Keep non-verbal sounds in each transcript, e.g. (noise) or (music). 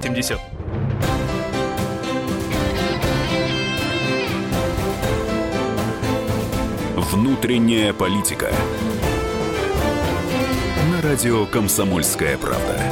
70. Внутренняя политика. На радио «Комсомольская правда».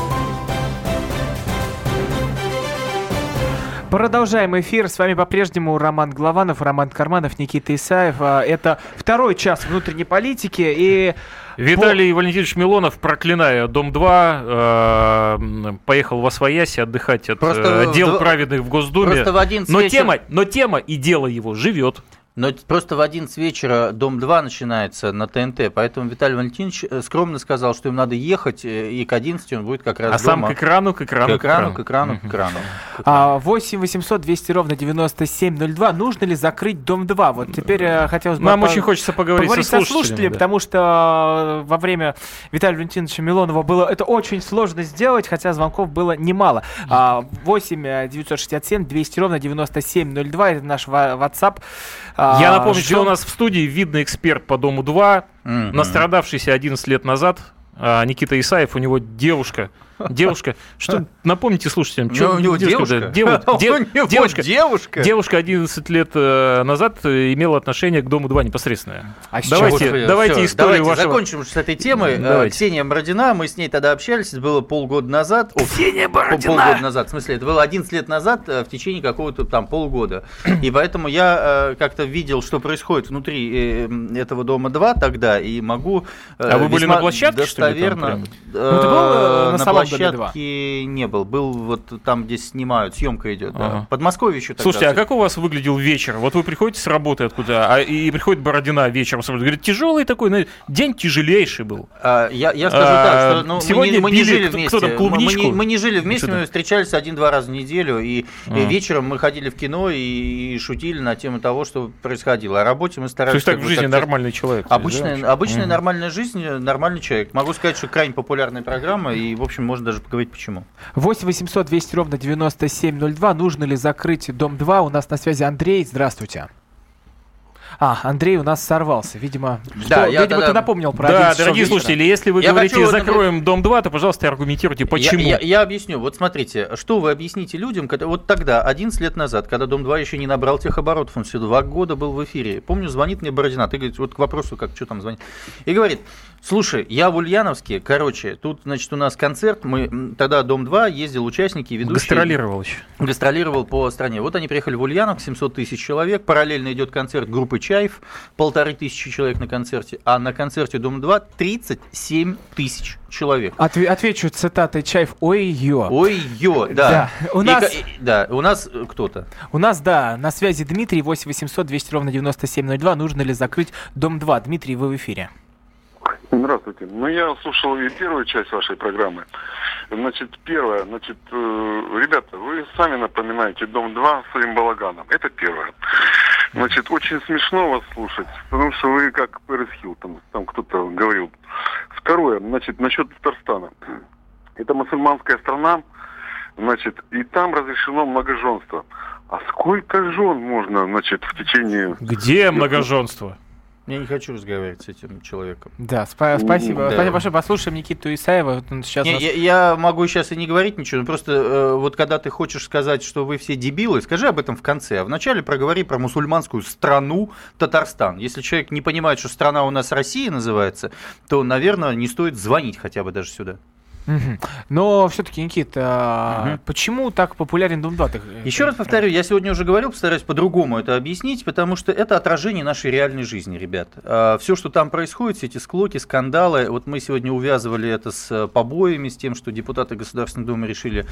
Продолжаем эфир. С вами по-прежнему Роман Главанов, Роман Карманов, Никита Исаев. А, Это второй час внутренней политики. И Виталий Валентинович Милонов, проклиная Дом-2, э, поехал во Свояси отдыхать от Просто э, дел в- праведных в Госдуме. просто в 11 но, вечера- тема, но тема и дело его живет. Но просто в 11 вечера Дом-2 начинается на ТНТ, поэтому Виталий Валентинович э, скромно сказал, что им надо ехать, э, и к 11 он будет как раз А сам дома. к экрану, к к экрану, экрану, к экрану, к экрану. а, 8 800 200 ровно 9702. Нужно ли закрыть Дом 2? Вот теперь э, хотелось бы... Нам по- очень хочется поговорить, Поговорить со со слушателями. слушателями, да. потому что во время Виталия Валентиновича Милонова было это очень сложно сделать, хотя звонков было немало. А, 8 э, 967 200 ровно 9702, это наш WhatsApp. А, Я напомню, что ждем. у нас в студии видный эксперт по Дому 2, Мгм. настрадавшийся 11 лет назад, а, Никита Исаев, у него девушка. Девушка. Что, напомните слушателям, Ну, что у (laughs) него девушка? девушка. девушка? Девушка 11 лет э, назад э, имела отношение к Дому 2 непосредственное. А давайте давайте историю вашего... закончим с этой темой. Давайте. Ксения Бородина, мы с ней тогда общались, это было полгода назад. Ксения Бородина! Полгода назад, в смысле, это было 11 лет назад э, в течение какого-то там полгода. (clears throat) И поэтому я как-то видел, что происходит внутри этого дома 2 тогда, и могу А вы были на площадке, что ли, там прям? Ну, ты был, на на самом доме 2? Площадке не был. Был вот там, где снимают, съемка идет. да. Ага. Подмосковье еще тогда. Слушайте, а как у вас выглядел вечер? Вот вы приходите с работы откуда, а, и приходит Бородина вечером, говорит, тяжелый такой, ну, день тяжелейший был. А, я, я скажу А, так, что ну, мы, сегодня не, мы не жили кто- вместе. кто там, Мы- клубничку? Мы, не, мы не жили вместе, мы встречались один-два раза в неделю, и, и А. вечером мы ходили в кино и, и шутили на тему того, что происходило. О работе мы То старались... есть так в жизни как-то- нормальный человек. то есть, да, Обычная, обычная Мгм. нормальная жизнь, нормальный человек. Могу сказать, что крайне популярная программа, и, в общем, можно даже поговорить почему. 8 800 200 ровно 9702. Нужно ли закрыть Дом 2? У нас на связи Андрей. Здравствуйте. А, Андрей у нас сорвался. Видимо, Да, что- я видимо тогда- ты напомнил про Да, 11 часов дорогие вечера. слушатели, если вы Я говорите хочу, закроем Дом 2, то, пожалуйста, аргументируйте, почему. Я, я- я объясню. Вот смотрите, что вы объясните людям, когда, вот тогда, 11 лет назад, когда Дом-2 еще не набрал тех оборотов, он все два года был в эфире. Помню, звонит мне Бородина, ты говоришь, вот к вопросу, как, что там звонит, и говорит, слушай, я в Ульяновске, короче, тут, значит, у нас концерт, мы тогда Дом-2 ездил участники, ведущие. Гастролировал еще. гастролировал по стране. Вот они приехали в Ульяновск, 700 тысяч человек, параллельно идет концерт группы «Чаев», полторы тысячи человек на концерте, а на концерте Дом-2 37 тысяч человек. Отве- отвечу цитатой Чаев. Ой-ё. Ой-ё, да. Да, у И нас- и- да, у нас э, кто-то. У нас, да, на связи Дмитрий, 8 800 200 ровно 9702. Нужно ли закрыть Дом 2? Дмитрий, вы в эфире. Здравствуйте. Ну, я слушал и первую часть вашей программы. Значит, первое, значит, э, ребята, вы сами напоминаете Дом-2 своим балаганом. Это первое. Значит, очень смешно вас слушать, потому что вы как Пэрис Хилтон, там кто-то говорил. Второе, значит, насчет Татарстана. Это мусульманская страна, значит, и там разрешено многоженство. А сколько жен можно, значит, в течение... Где многоженство? Я не хочу разговаривать с этим человеком. Да, спа- спасибо. Да. Спасибо большое. Послушаем Никиту Исаева. Он сейчас Не, нас- я, я могу сейчас и не говорить ничего, но просто э, вот когда ты хочешь сказать, что вы все дебилы, скажи об этом в конце, а вначале проговори про мусульманскую страну Татарстан. Если человек не понимает, что страна у нас Россия называется, то, наверное, не стоит звонить хотя бы даже сюда. Но все-таки, Никита, а почему так популярен Дом 2? Ты- Еще раз повторю, я сегодня уже говорил, постараюсь по-другому это объяснить, потому что это отражение нашей реальной жизни, ребят. Все, что там происходит, все эти склоки, скандалы, вот мы сегодня увязывали это с э, побоями, с тем, что депутаты Государственной Думы решили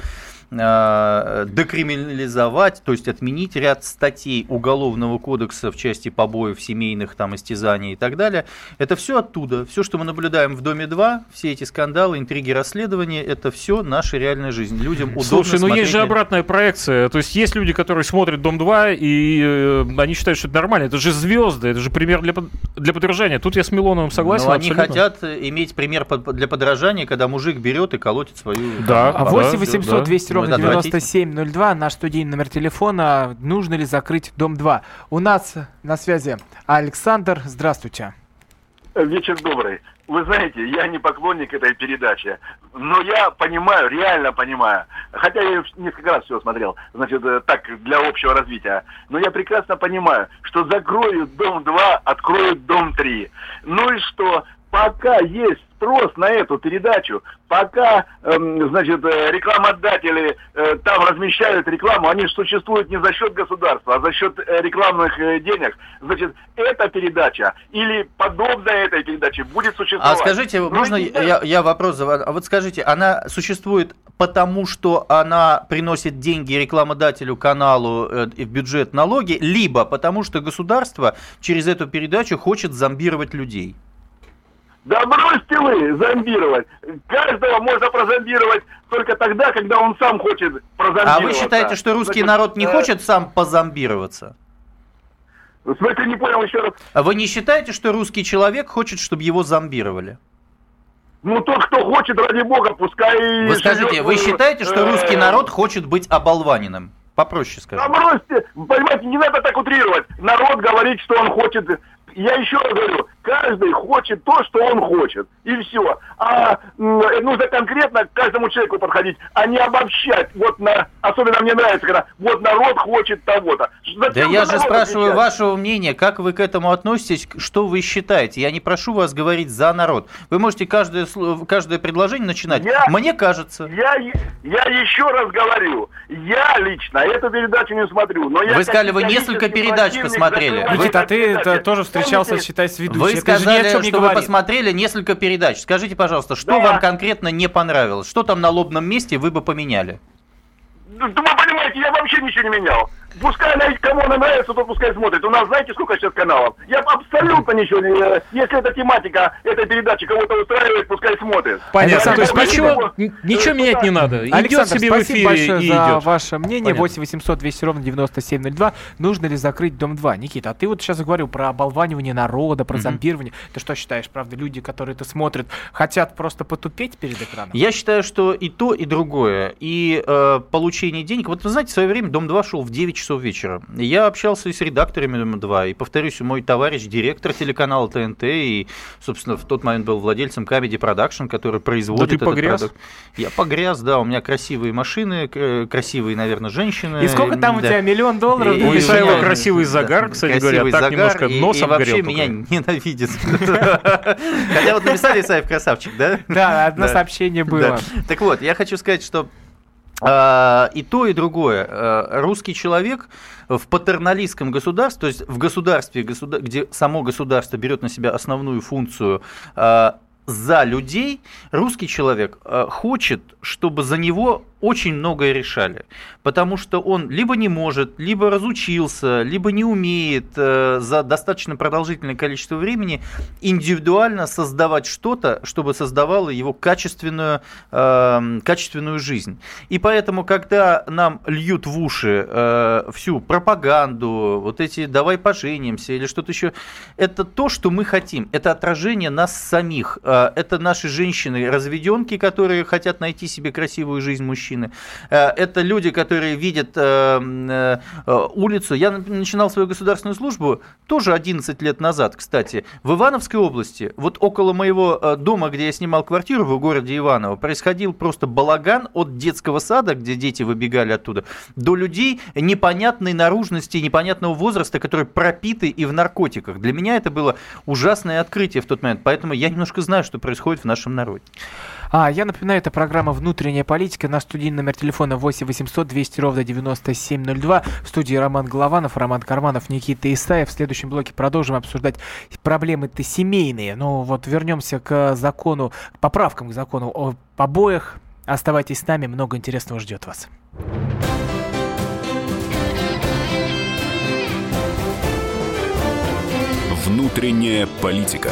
э, декриминализовать, то есть отменить ряд статей Уголовного кодекса в части побоев, семейных там истязаний и так далее. Это все оттуда. Все, что мы наблюдаем в Доме 2, все эти скандалы, интриги, расследования, это все наша реальная жизнь. Людям удобно Слушай, ну есть смотреть же на- обратная проекция. То есть есть люди, которые смотрят Дом 2, и э, они считают, что это нормально. Это же звезды, это же пример для, для подражания. Тут я с Милоновым согласен. Но они абсолютно. хотят иметь пример под- для подражания, когда мужик берет и колотит свою... Да. А там, 8 всё, 800 да. 200 Ну, ровно это отвратительно. 9702, наш студийный номер телефона. Нужно ли закрыть Дом 2? У нас на связи Александр. Здравствуйте. Вечер добрый. Вы знаете, я не поклонник этой передачи, но я понимаю, реально понимаю, хотя я несколько раз все смотрел, значит, э, так, для общего развития, но я прекрасно понимаю, что закроют Дом-2, откроют Дом-3. Ну и что? Пока есть спрос на эту передачу, пока, эм, значит, э, рекламодатели э, там размещают рекламу, они существуют не за счет государства, а за счет э, рекламных э, денег. Значит, эта передача или подобная этой передаче будет существовать. А скажите, Но можно я, я вопрос задам? А вот скажите, она существует потому, что она приносит деньги рекламодателю, каналу э, и в бюджет налоги, либо потому, что государство через эту передачу хочет зомбировать людей? Да бросьте вы зомбировать. Каждого можно прозомбировать только тогда, когда он сам хочет прозомбироваться. А вы считаете, что русский Значит, народ не э, хочет сам позомбироваться? В смысле, не понял еще раз. А вы не считаете, что русский человек хочет, чтобы его зомбировали? Ну, тот, кто хочет, ради бога, пускай... Вы скажите, живет, вы э, считаете, что э, русский народ хочет быть оболваненным? Попроще Да скажу. бросьте, понимаете, не надо так утрировать. Народ говорит, что он хочет... Я еще раз говорю, каждый хочет то, что он хочет. И все. А нужно конкретно к каждому человеку подходить, а не обобщать. Вот на... Особенно мне нравится, когда вот народ хочет того-то. Да Зачем я за же спрашиваю отвечать? вашего мнения, как вы к этому относитесь, что вы считаете. Я не прошу вас говорить за народ. Вы можете каждое, каждое предложение начинать. Я- Мне кажется. Я, я еще раз говорю, я лично эту передачу не смотрю. Но я Вы сказали, вы несколько передач посмотрели. Никита, а ты это тоже встречался, считай, с ведущим. Вы Это же ни о сказали, чем не что вы говорит. посмотрели несколько передач. Скажите, пожалуйста, что Да. вам конкретно не понравилось? Что там на лобном месте вы бы поменяли? Ну, вы понимаете, я вообще ничего не менял. Пускай она, кому она нравится, то пускай смотрит. У нас знаете, сколько сейчас каналов? Я абсолютно ничего не... Если эта тематика этой передачи кого-то устраивает, пускай смотрит. Понятно. Я То есть ничего, ничего менять туда- не надо. Идет себе в эфире большое и за идет. ваше мнение. Понятно. 8 800 200 ровно 9702. Нужно ли закрыть Дом 2? Никита, а ты вот сейчас говорил про оболванивание народа, про зомбирование. Ты что считаешь, правда, люди, которые это смотрят, хотят просто потупеть перед экраном? Я считаю, что и то, и другое. И э, получение денег. Вот вы знаете, в свое время Дом 2 шел в 9 часов вечера. Я общался и с редакторами Дома 2. И, повторюсь, мой товарищ, директор телеканала ТНТ, и, собственно, в тот момент был владельцем Comedy Production, который производит ты этот погряз? продукт. Я погряз, да. У меня красивые машины, красивые, наверное, женщины. И сколько там у Да. тебя? Миллион долларов? И- ты У Исаева меня- красивый загар, кстати говоря, красивый так загар, немножко и- нос и, вообще обгорел меня только. ненавидит. Хотя вот написали Исаев красавчик, да? Да, одно Да. сообщение было. Да. Так вот, я хочу сказать, что а, и то, и другое. А, Русский человек в патерналистском государстве, то есть в государстве, государ- где само государство берет на себя основную функцию а, за людей, русский человек а, хочет, чтобы за него очень многое решали. Потому что он либо не может, либо разучился, либо не умеет э, за достаточно продолжительное количество времени индивидуально создавать что-то, чтобы создавало его качественную, э, качественную жизнь. И поэтому, когда нам льют в уши э, всю пропаганду, вот эти «давай поженимся» или что-то еще, это то, что мы хотим. Это отражение нас самих. Э, это наши женщины-разведенки, которые хотят найти себе красивую жизнь мужчины. Э, это люди, которые видят э, э, улицу. Я на- начинал свою государственную службу тоже 11 лет назад, кстати, в Ивановской области. Вот около моего дома, где я снимал квартиру в городе Иваново, происходил просто балаган от детского сада, где дети выбегали оттуда, до людей непонятной наружности, непонятного возраста, которые пропиты и в наркотиках. Для меня это было ужасное открытие в тот момент, поэтому я немножко знаю, что происходит в нашем народе. А, я напоминаю, это программа «Внутренняя политика». На студийный номер телефона 8 800 200 ровно 9702. В студии Роман Голованов, Роман Карманов, Никита Исаев. В следующем блоке продолжим обсуждать проблемы-то семейные. Ну вот вернемся к закону, к поправкам к закону о побоях. Оставайтесь с нами, много интересного ждет вас. Внутренняя политика.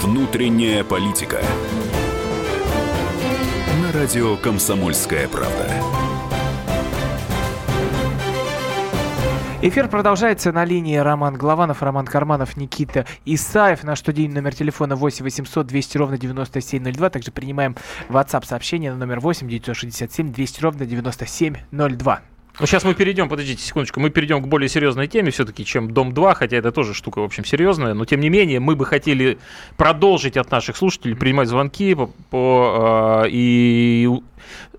Внутренняя политика. На радио «Комсомольская правда». Эфир продолжается на линии Роман Голованов, Роман Карманов, Никита Исаев. Наш студийный номер телефона 8 800 200 ровно 9702. Также принимаем WhatsApp сообщение на номер 8 967 200 ровно 9702. Ну, сейчас мы перейдем, подождите секундочку, мы перейдем к более серьезной теме все-таки, чем Дом-2, хотя это тоже штука, в общем, серьезная, но тем не менее мы бы хотели продолжить от наших слушателей принимать звонки по, по э, и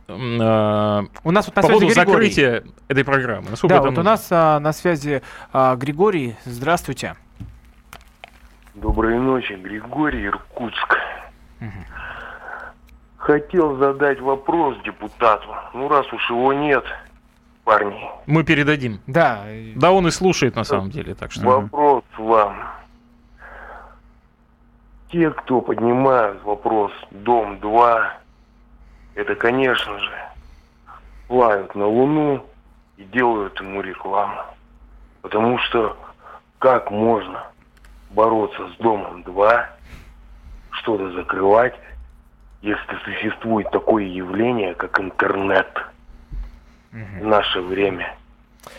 э, У нас вот на по поводу связи Григорий. закрытия этой программы. Насколько Да, это вот у нас а, на связи а, Григорий. Здравствуйте. Доброй ночи, Григорий Иркутск. Хотел задать вопрос депутату. Ну, раз уж его нет, парни, Мы передадим. Да, Да, он и слушает на самом деле, так что. вопрос вам. Те, кто поднимают вопрос Дом-2, это, конечно же, плавят на Луну и делают ему рекламу. Потому что как можно бороться с Домом-2, что-то закрывать, если существует такое явление, как интернет в наше время.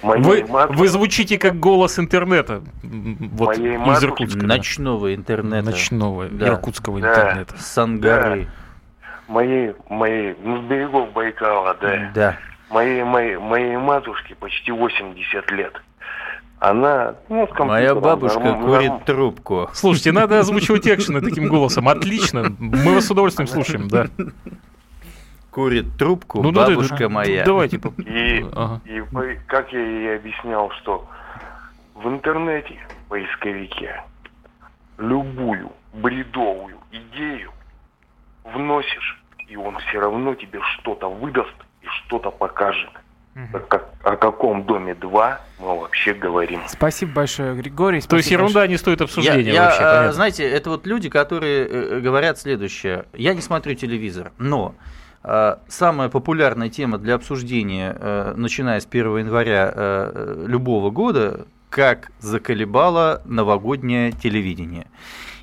Моей Вы, матушке- вы звучите как голос интернета. Вот Моей из матушке Иркутска. да. Ночного интернета. Ночного Да. иркутского Да. интернета. С Ангары. моей, моей, ну, с берегов Байкала, да. Да. Моей, моей, моей матушке почти 80 лет. Она, ну, с Моя бабушка норм- курит норм- трубку. Слушайте, надо озвучивать экшены таким голосом. Отлично. Мы вас с удовольствием слушаем, да. Курит трубку Ну, да, бабушка да. моя. Давайте. по- И, Ага. и как я ей объяснял, что в интернете, в поисковике, любую бредовую идею вносишь, и он все равно тебе что-то выдаст и что-то покажет. Как- о каком доме 2 мы вообще говорим? Спасибо большое, Григорий. То есть спасибо ерунда не стоит Я, обсуждения я, вообще, э, понятно. знаете, это вот люди, которые э, говорят следующее. Я не смотрю телевизор, но э, самая популярная тема для обсуждения, э, начиная с 1 января э, э, любого года, как заколебало новогоднее телевидение.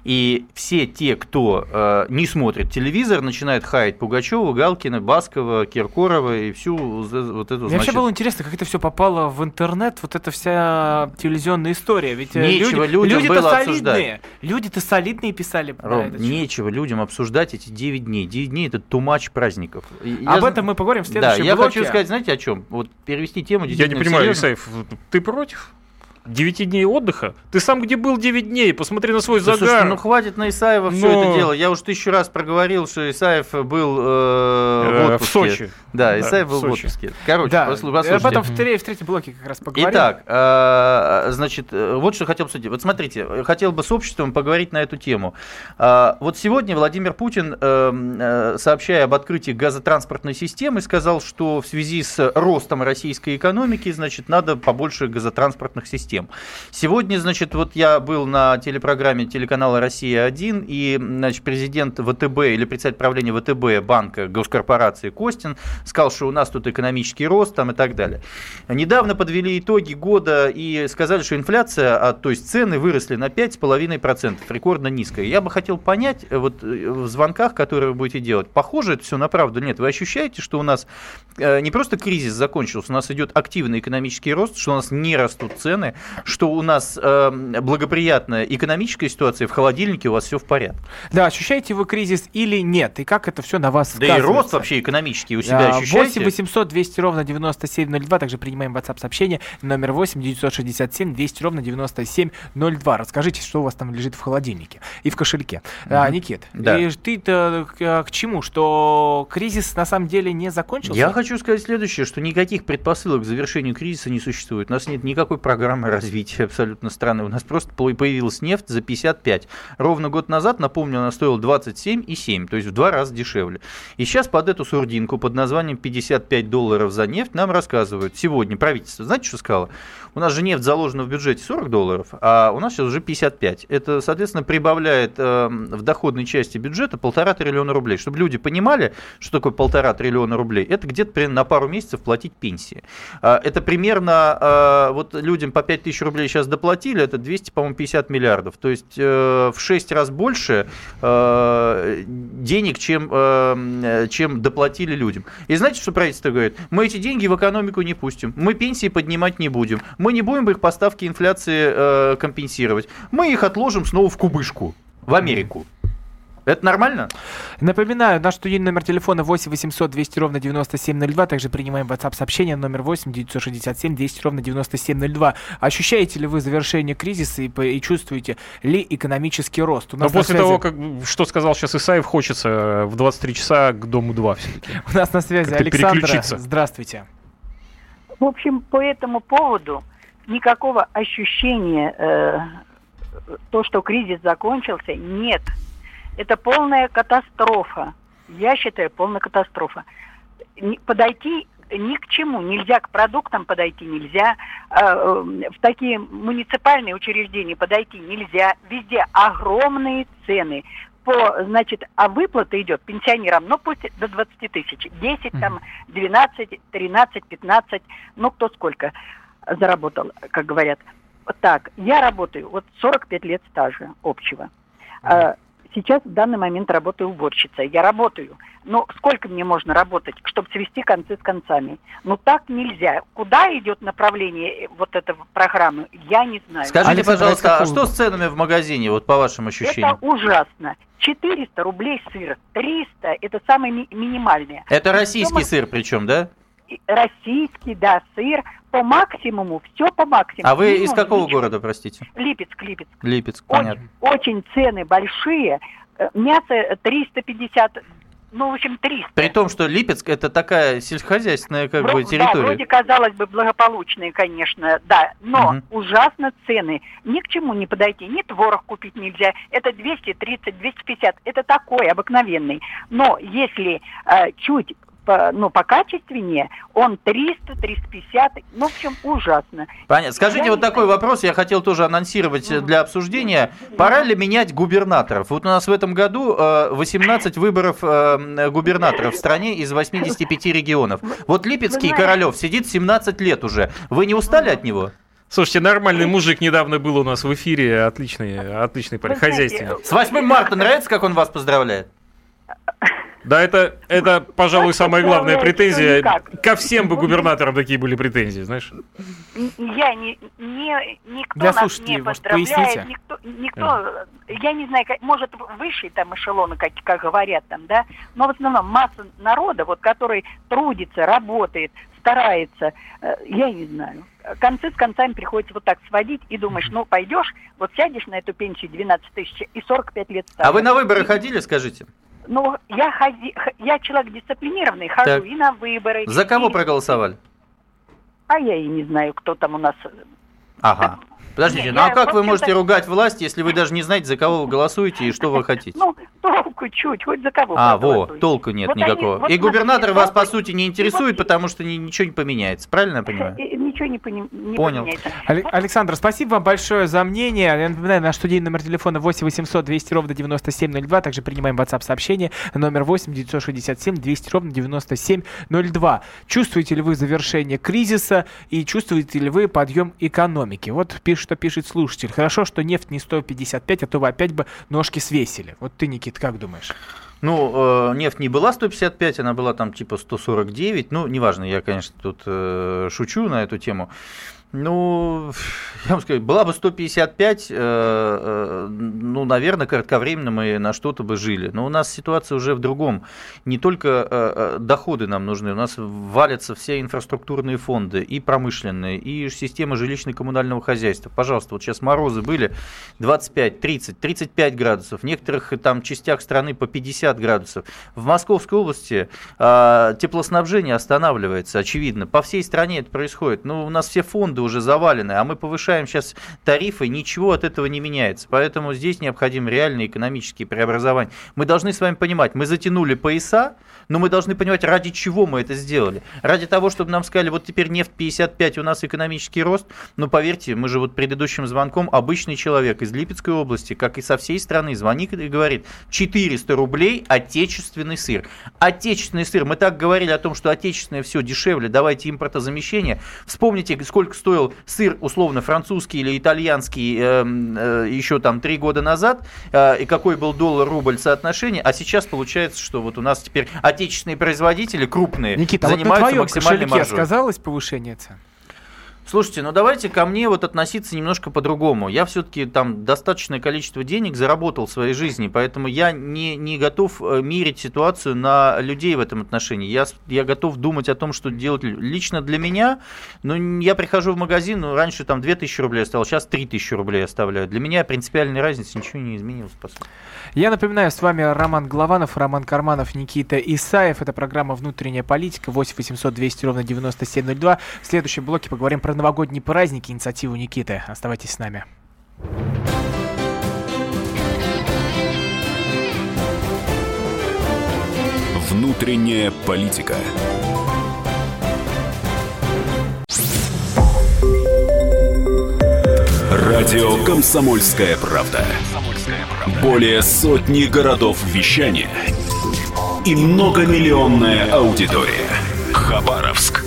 И все те, кто э, не смотрит телевизор, начинают хаять Пугачева, Галкина, Баскова, Киркорова и всю вот эту, Мне вообще было интересно, как это все попало в интернет, вот эта вся телевизионная история. Ведь э, Нечего люди, людям люди-то было солидные. Люди-то солидные писали про Ром, это. нечего людям обсуждать эти 9 дней. 9 дней это тумач праздников. Я Об этом мы поговорим в Да, следующем я блоке. хочу сказать, знаете, о чем? Вот перевести тему Я не понимаю. Исаев, ты против? 9 дней отдыха? Ты сам где был 9 дней? Посмотри на свой Да, загар. слушайте, ну хватит на Исаева все Но- это дело. Я уже тысячу раз проговорил, что Исаев был э, Э, в в отпуске. Сочи. Да, Исаев в был в отпуске. Короче, Да, послу- э, послушайте. потом в, тре- в третьем блоке как раз поговорим. Итак, э, значит, э, вот что хотел обсудить. Вот смотрите, э, хотел бы с обществом поговорить на эту тему. А, Вот сегодня Владимир Путин, э, э, сообщая об открытии газотранспортной системы, сказал, что в связи с ростом российской экономики, значит, надо побольше газотранспортных систем. Сегодня, значит, вот я был на телепрограмме телеканала «Россия-1», и, значит, президент ВТБ или председатель правления ВТБ банка госкорпорации Костин сказал, что у нас тут экономический рост там и так далее. Недавно подвели итоги года и сказали, что инфляция, а, то есть цены выросли на 5,5%, рекордно низкая. Я бы хотел понять, э, вот э, в звонках, которые вы будете делать, похоже это все на правду или нет? Вы ощущаете, что у нас э, не просто кризис закончился, у нас идет активный экономический рост, что у нас не растут цены, что у нас благоприятная экономическая ситуация, в холодильнике у вас все в порядке. Да, ощущаете вы кризис или нет? И как это все на вас Да и рост вообще экономический у себя А, ощущаете? 8 800 200 ровно 9702. Также принимаем WhatsApp сообщение. Номер 8 967 200 ровно 9702. Расскажите, что у вас там лежит в холодильнике и в кошельке. А, Никит, Да. и ты-то к, к чему? Что кризис на самом деле не закончился? Я хочу сказать следующее, что никаких предпосылок к завершению кризиса не существует. У нас нет никакой программы развития абсолютно страны. У нас просто по- появилась нефть за 55. Ровно год назад, напомню, она стоила 27,7, то есть в два раза дешевле. И сейчас под эту сурдинку под названием 55 долларов за нефть нам рассказывают сегодня правительство. Знаете, что сказало? У нас же нефть заложена в бюджете 40 долларов, а у нас сейчас уже 55. Это, соответственно, прибавляет э, в доходной части бюджета полтора триллиона рублей. Чтобы люди понимали, что такое полтора триллиона рублей, это где-то на пару месяцев платить пенсии. А, Это примерно, э, вот людям по 5 тысяч рублей сейчас доплатили, это 200, по-моему, 50 миллиардов. То есть э, в 6 раз больше э, денег, чем, э, чем доплатили людям. И знаете, что правительство говорит? Мы эти деньги в экономику не пустим, мы пенсии поднимать не будем, мы не будем их поставки инфляции э, компенсировать, мы их отложим снова в кубышку, в Америку. Это нормально? Напоминаю, наш студийный номер телефона 8 800 200 ровно 9702. Также принимаем WhatsApp сообщение номер 8 967 200 ровно 9702. Ощущаете ли вы завершение кризиса и, и чувствуете ли экономический рост? У Но нас на после связи- того, как, что сказал сейчас Исаев, хочется в 23 часа к Дому 2 все-таки. (laughs) У нас на связи Александра. переключиться. Здравствуйте. В общем, по этому поводу никакого ощущения, э, то, что кризис закончился, нет. Это полная катастрофа. Я считаю, полная катастрофа. Подойти ни к чему нельзя, к продуктам подойти нельзя, э, э, в такие муниципальные учреждения подойти нельзя. Везде огромные цены. По, значит, а выплата идет пенсионерам, ну пусть до 20 тысяч, 10, там, 12, 13, 15, ну кто сколько заработал, как говорят. Так, я работаю, вот 45 лет стажа общего. А, Сейчас в данный момент работаю уборщицей. Я работаю. Но сколько мне можно работать, чтобы свести концы с концами? Ну так нельзя. Куда идет направление э, вот этой программы, я не знаю. Скажите, Александр, пожалуйста, а что с ценами в магазине, вот по вашим ощущениям? Это ужасно. 400 рублей сыр, 300 это самое ми- минимальное. Это российский Дома- сыр причем, да? Российский, да, сыр по максимуму, все по максимуму. А вы из какого ничего. города, простите? Липецк, Липецк. Липецк, понятно. очень цены большие. Э, Мясо 350, ну, в общем, 300. При том, что Липецк это такая сельскохозяйственная как Вро- бы Да, территория. вроде казалось бы благополучные, конечно, да, но Мгм. ужасно цены. Ни к чему не подойти, ни творог купить нельзя. Это 230, 250, это такой обыкновенный. Но если э, чуть по, ну, покачественнее, он 300, 350, ну, в общем, ужасно. Понятно. Скажите Я вот не такой знаю. вопрос, я хотел тоже анонсировать э, для обсуждения. Пора ли менять губернаторов? Вот у нас в этом году э, 18 выборов э, губернаторов в стране из 85 регионов. Вот Липецкий Королев сидит 17 лет уже. Вы не устали от него? Слушайте, нормальный мужик недавно был у нас в эфире, отличный, отличный парень, хозяйственный. С 8 марта нравится, как он вас поздравляет? Да, это, это, пожалуй, самая главная претензия. Ко всем бы губернаторам такие были претензии, знаешь. Я не, не никто Для нас не может, поздравляет, поясните? никто, никто, я не знаю, как, может высший там эшелоны, как, как говорят там, да, но в основном масса народа, вот который трудится, работает, старается, э, я не знаю. Концы с концами приходится вот так сводить и думаешь, ну пойдешь, вот сядешь на эту пенсию 12 тысяч и 45 лет стажа. А вы на выборы ходили, скажите? Ну, я, ходи, я человек дисциплинированный, хожу Так. и на выборы. За кого и- проголосовали? А я и не знаю, кто там у нас Ага. Подождите, ну а как вы можете ругать власть, если вы даже не знаете, за кого вы голосуете и что вы (laughs) хотите? Ну, толку чуть, хоть за кого А, во, толку нет Вот они- никакого. вот И губернатор вас, по сути, не интересует, потому что ни- ничего не поменяется. Правильно я понимаю? (laughs) Ничего не, пони- не Понял. поменяется. Александр, спасибо вам большое за мнение. Я напоминаю, наш студийный номер телефона 8 800 200 ровно 9702. Также принимаем WhatsApp сообщение номер 8 967 200 ровно 9702. Чувствуете ли вы завершение кризиса и чувствуете ли вы подъем экономики? Вот пишет, что пишет слушатель. Хорошо, что нефть не 155, а то вы опять бы ножки свесили. Вот ты, Никит, как думаешь? Ну, э, нефть не была 155, она была там типа 149. Ну, неважно, я, конечно, тут э, шучу на эту тему. Ну, я вам скажу, была бы 155, э, э, ну, наверное, кратковременно мы на что-то бы жили. Но у нас ситуация уже в другом. Не только э, э, доходы нам нужны, у нас валятся все инфраструктурные фонды, и промышленные, и система жилищно-коммунального хозяйства. Пожалуйста, вот сейчас морозы были 25, 30, 35 градусов, в некоторых э, там частях страны по 50 градусов. В Московской области э, теплоснабжение останавливается, очевидно. По всей стране это происходит. Ну, у нас все фонды фонды уже завалены, а мы повышаем сейчас тарифы, ничего от этого не меняется. Поэтому здесь необходимы реальные экономические преобразования. Мы должны с вами понимать, мы затянули пояса, но мы должны понимать, ради чего мы это сделали. Ради того, чтобы нам сказали, вот теперь нефть 55, у нас экономический рост. Но поверьте, мы же вот предыдущим звонком обычный человек из Липецкой области, как и со всей страны, звонит и говорит, 400 рублей отечественный сыр. Отечественный сыр. Мы так говорили о том, что отечественное все дешевле, давайте импортозамещение. Вспомните, сколько стоил сыр, условно, французский или итальянский э, э, еще там три года назад, э, и какой был доллар-рубль соотношение, а сейчас получается, что вот у нас теперь отечественные производители крупные Никита, занимаются вот на твоем максимальной маржой. сказалось повышение цен? Слушайте, ну давайте ко мне вот относиться немножко по-другому. Я все-таки там достаточное количество денег заработал в своей жизни, поэтому я не, не готов э, мерить ситуацию на людей в этом отношении. Я, я готов думать о том, что делать лично для меня. Ну, я прихожу в магазин, ну, раньше там 2000 рублей оставил, сейчас 3000 рублей оставляю. Для меня принципиальной разницы ничего не изменилось, по сути. Я напоминаю, с вами Роман Голованов, Роман Карманов, Никита Исаев. Это программа «Внутренняя политика». 8 800 200 ровно 9702. В следующем блоке поговорим про новогодние праздники, инициативу Никиты. Оставайтесь с нами. Внутренняя политика. Радио Комсомольская правда". Более сотни городов вещания и многомиллионная аудитория. Хабаровск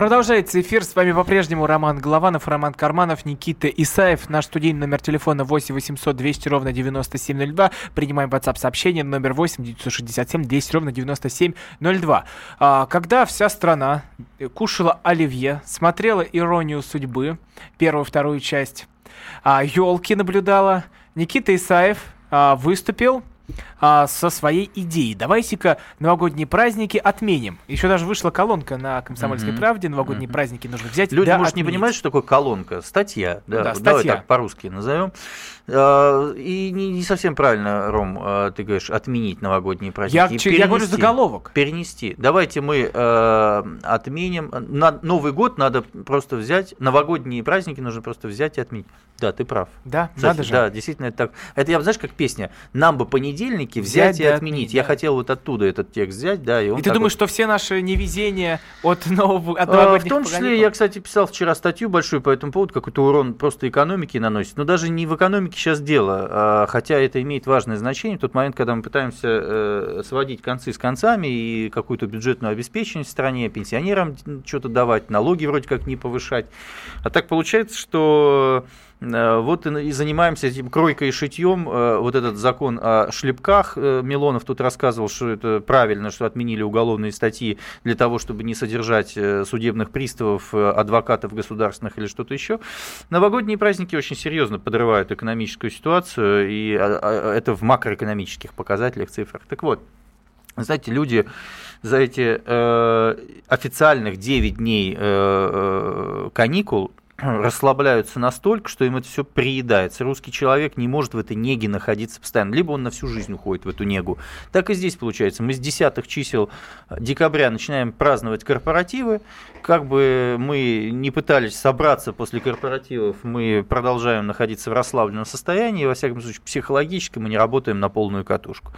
Продолжается эфир. С вами по-прежнему Роман Голованов, Роман Карманов, Никита Исаев. Наш студийный номер телефона 8 800 200 ровно 9702. Принимаем WhatsApp сообщение номер 8 967 200 ровно 9702. А, когда вся страна кушала оливье, смотрела «Иронию судьбы», первую, вторую часть, а, елки наблюдала, Никита Исаев а, выступил а, со своей идеей. Давайте-ка новогодние праздники отменим. Еще даже вышла колонка на «Комсомольской Мгм. правде». Новогодние Мгм. праздники нужно взять Люди, да может, не отменить. понимают, что такое колонка. Статья. Да, Да, вот давай статья. так по-русски назовем. Э, И не, не совсем правильно, Ром, э, ты говоришь, отменить новогодние праздники. Я, и че- я говорю перенести. заголовок. Перенести. Давайте мы э, отменим. На Новый год надо просто взять, новогодние праздники нужно просто взять и отменить. Да, ты прав. Да, Кстати, надо же. Да, действительно это так. Это я, знаешь, как песня. Нам бы понедельники взять, Взять и да отменить. отменить, Я да. хотел вот оттуда этот текст взять, да, и он И ты думаешь, вот- что все наши невезения от нового от а, В том числе, каникул? я, кстати, писал вчера статью большую по этому поводу, какой-то урон просто экономике наносит. Но даже не в экономике сейчас дело, а, хотя это имеет важное значение. В тот момент, когда мы пытаемся э, сводить концы с концами и какую-то бюджетную обеспеченность в стране, пенсионерам что-то давать, налоги вроде как не повышать. А так получается, что вот и занимаемся этим кройкой и шитьем. Э, Вот этот закон о шлепках, э, Милонов тут рассказывал, что это правильно, что отменили уголовные статьи для того, чтобы не содержать э, судебных приставов, э, адвокатов государственных или что-то еще. Новогодние праздники очень серьезно подрывают экономическую ситуацию, и а, а, это в макроэкономических показателях, цифрах. Так вот, знаете, люди за эти э, официальных 9 дней э, э, каникул (clears throat) расслабляются настолько, что им это все приедается. Русский человек не может в этой неге находиться постоянно. Либо он на всю жизнь уходит в эту негу. Так и здесь получается. Мы с десятых чисел декабря начинаем праздновать корпоративы. Как бы мы не пытались собраться после корпоративов, мы продолжаем находиться в расслабленном состоянии. Во всяком случае, психологически мы не работаем на полную катушку.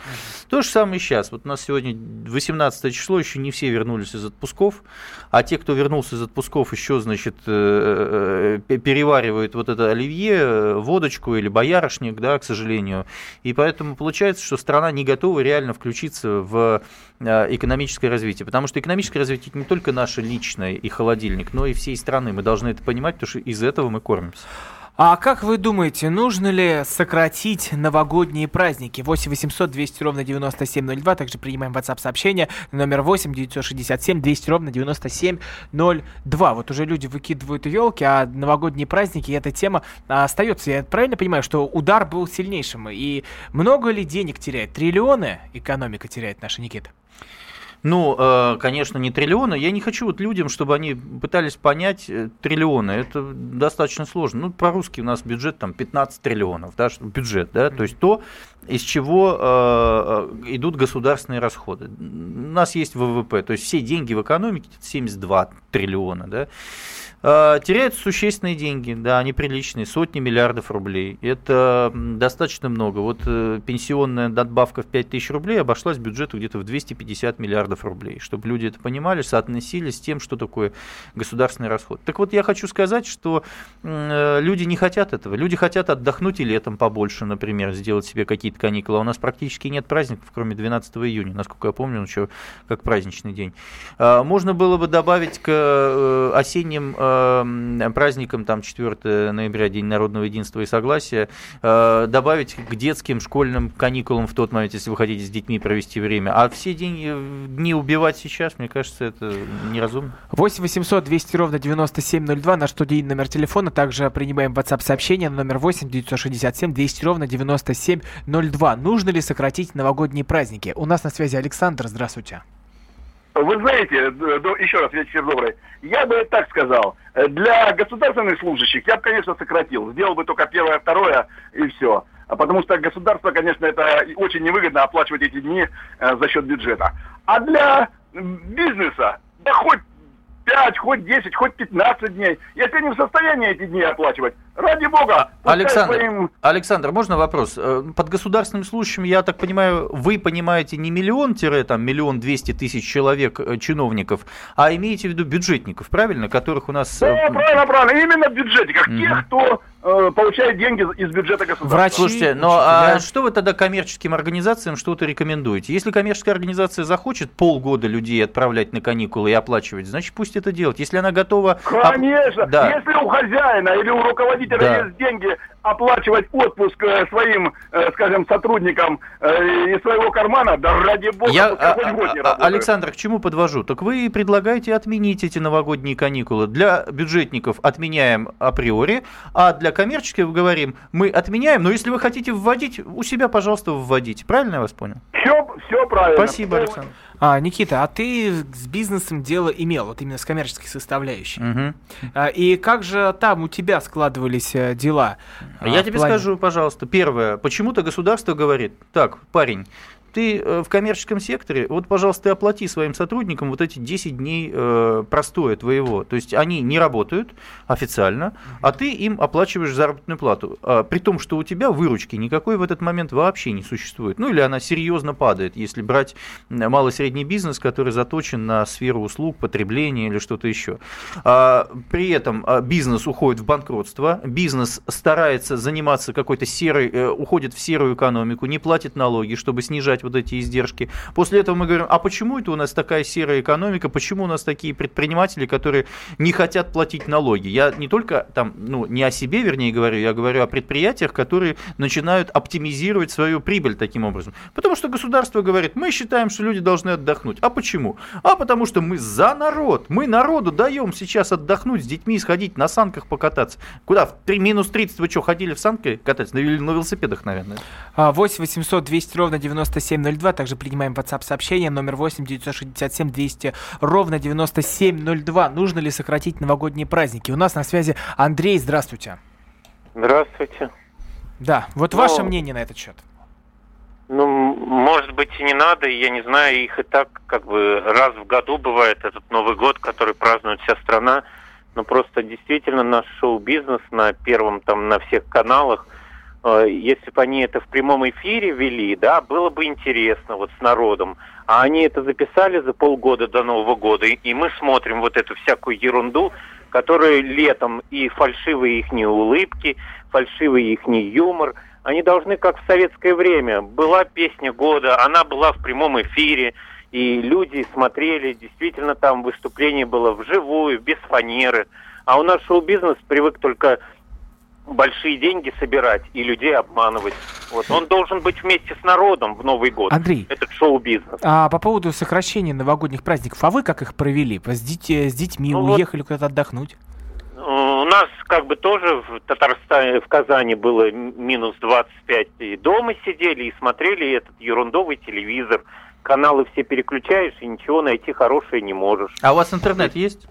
То же самое сейчас. Вот у нас сегодня 18 число, еще не все вернулись из отпусков, а те, кто вернулся из отпусков, еще, значит, э, э, переваривают вот это оливье, э, водочку или боярышник, да, к сожалению. И поэтому получается, что страна не готова реально включиться в э, экономическое развитие. Потому что экономическое развитие это не только наше личное и холодильник, но и всей страны. Мы должны это понимать, потому что из этого мы кормимся. А как вы думаете, нужно ли сократить новогодние праздники? 8 800 200 ровно 9702. Также принимаем WhatsApp сообщение номер 8 967 200 ровно 9702. Вот уже люди выкидывают елки, а новогодние праздники, эта тема а, остается. Я правильно понимаю, что удар был сильнейшим? И много ли денег теряет? Триллионы экономика теряет наша Никита? Ну, э, конечно, не триллионы. Я не хочу вот людям, чтобы они пытались понять э, триллионы. Это достаточно сложно. Ну, по-русски у нас бюджет там 15 триллионов, да, бюджет, да, то есть то, из чего э, идут государственные расходы. У нас есть ВВП, то есть все деньги в экономике 72 триллиона, да. А, теряются существенные деньги, да, они приличные, сотни миллиардов рублей. Это достаточно много. Вот э, пенсионная надбавка в 5000 рублей обошлась бюджету где-то в 250 миллиардов рублей. Чтобы люди это понимали, соотносили с тем, что такое государственный расход. Так вот, я хочу сказать, что э, люди не хотят этого. Люди хотят отдохнуть и летом побольше, например, сделать себе какие-то каникулы. А у нас практически нет праздников, кроме 12 июня, насколько я помню, еще как праздничный день. Можно было бы добавить к э, осенним э, праздникам, там 4 ноября, День народного единства и согласия, э, добавить к детским школьным каникулам в тот момент, если вы хотите с детьми провести время. А все дни, дни убивать сейчас, мне кажется, это неразумно. 8 800 200 ровно 9702, наш студийный номер телефона. Также принимаем WhatsApp сообщение номер 8 967 200 ровно 9702. Нужно ли сократить новогодние праздники? У нас на связи Александр, здравствуйте. Вы знаете, еще раз вечер добрый, я бы так сказал, для государственных служащих я бы, конечно, сократил. Сделал бы только первое, второе и все. А потому что государство, конечно, это очень невыгодно оплачивать эти дни э, за счет бюджета. А для бизнеса, да хоть 5, хоть 10, хоть 15 дней. Если они в состоянии эти дни оплачивать, ради бога. Александр, своим... Александр, можно вопрос? Э, под государственным служащим, я так понимаю, вы понимаете не миллион-там миллион двести тысяч человек э, чиновников, а имеете в виду бюджетников, правильно? Которых у нас... Да, э, правильно, правильно. Именно бюджетников. Угу. Тех, кто э, получает деньги из бюджета государства. Врачи, Слушайте, но а что вы тогда коммерческим организациям что-то рекомендуете? Если коммерческая организация захочет полгода людей отправлять на каникулы и оплачивать, значит пусть это делает. Если она готова... Конечно! Да. Если у хозяина или у руководителя да. есть деньги оплачивать отпуск э, своим, э, скажем, сотрудникам э, из своего кармана, да ради бога, Я, а, а, Александр, к чему подвожу? Так вы предлагаете отменить эти новогодние каникулы. Для бюджетников отменяем априори, а для коммерческих говорим, мы отменяем, но если вы хотите вводить, у себя, пожалуйста, вводите. Правильно я вас понял? Все, все правильно. Спасибо, Александр. А, Никита, а ты с бизнесом дело имел, вот именно с коммерческой составляющей. Угу. А, и как же там у тебя складывались дела? Я а, тебе плане... скажу, пожалуйста, первое. Почему-то государство говорит, так, парень, ты э, в коммерческом секторе, вот, пожалуйста, ты оплати своим сотрудникам вот эти 10 дней э, простоя твоего. То есть они не работают официально, а ты им оплачиваешь заработную плату. А, при том, что у тебя выручки никакой в этот момент вообще не существует. Ну или она серьезно падает, если брать малый средний бизнес, который заточен на сферу услуг, потребления или что-то еще. А, при этом а, бизнес уходит в банкротство, бизнес старается заниматься какой-то серой, э, уходит в серую экономику, не платит налоги, чтобы снижать покрывать вот эти издержки. После этого мы говорим, а почему это у нас такая серая экономика, почему у нас такие предприниматели, которые не хотят платить налоги? Я не только там, ну, не о себе, вернее, говорю, я говорю о предприятиях, которые начинают оптимизировать свою прибыль таким образом. Потому что государство говорит, мы считаем, что люди должны отдохнуть. А почему? А потому что мы за народ. Мы народу даем сейчас отдохнуть, с детьми сходить, на санках покататься. Куда? В 3, минус 30 вы что, ходили в санки кататься? Или на велосипедах, наверное? 8 800 200 ровно 97 9702. Также принимаем WhatsApp сообщение номер 8 967 200 ровно 9702. Нужно ли сократить новогодние праздники? У нас на связи Андрей. Здравствуйте. Здравствуйте. Да, вот ну, ваше мнение на этот счет. Ну, может быть, и не надо, я не знаю, их и так как бы раз в году бывает этот Новый год, который празднует вся страна. Но просто действительно наш шоу-бизнес на первом там, на всех каналах – если бы они это в прямом эфире вели, да, было бы интересно вот с народом. А они это записали за полгода до Нового года, и мы смотрим вот эту всякую ерунду, которая летом и фальшивые их улыбки, фальшивый их юмор. Они должны, как в советское время, была песня года, она была в прямом эфире, и люди смотрели, действительно там выступление было вживую, без фанеры. А у нас шоу-бизнес привык только большие деньги собирать и людей обманывать. Вот он должен быть вместе с народом в Новый год. Андрей. Этот шоу-бизнес. А по поводу сокращения новогодних праздников, а вы как их провели? С, детьми, с детьми Ну вот- уехали куда-то отдохнуть? У нас как бы тоже в Татарстане, в Казани было минус 25, и дома сидели и смотрели этот ерундовый телевизор. Каналы все переключаешь, и ничего найти хорошее не можешь. А у вас интернет есть?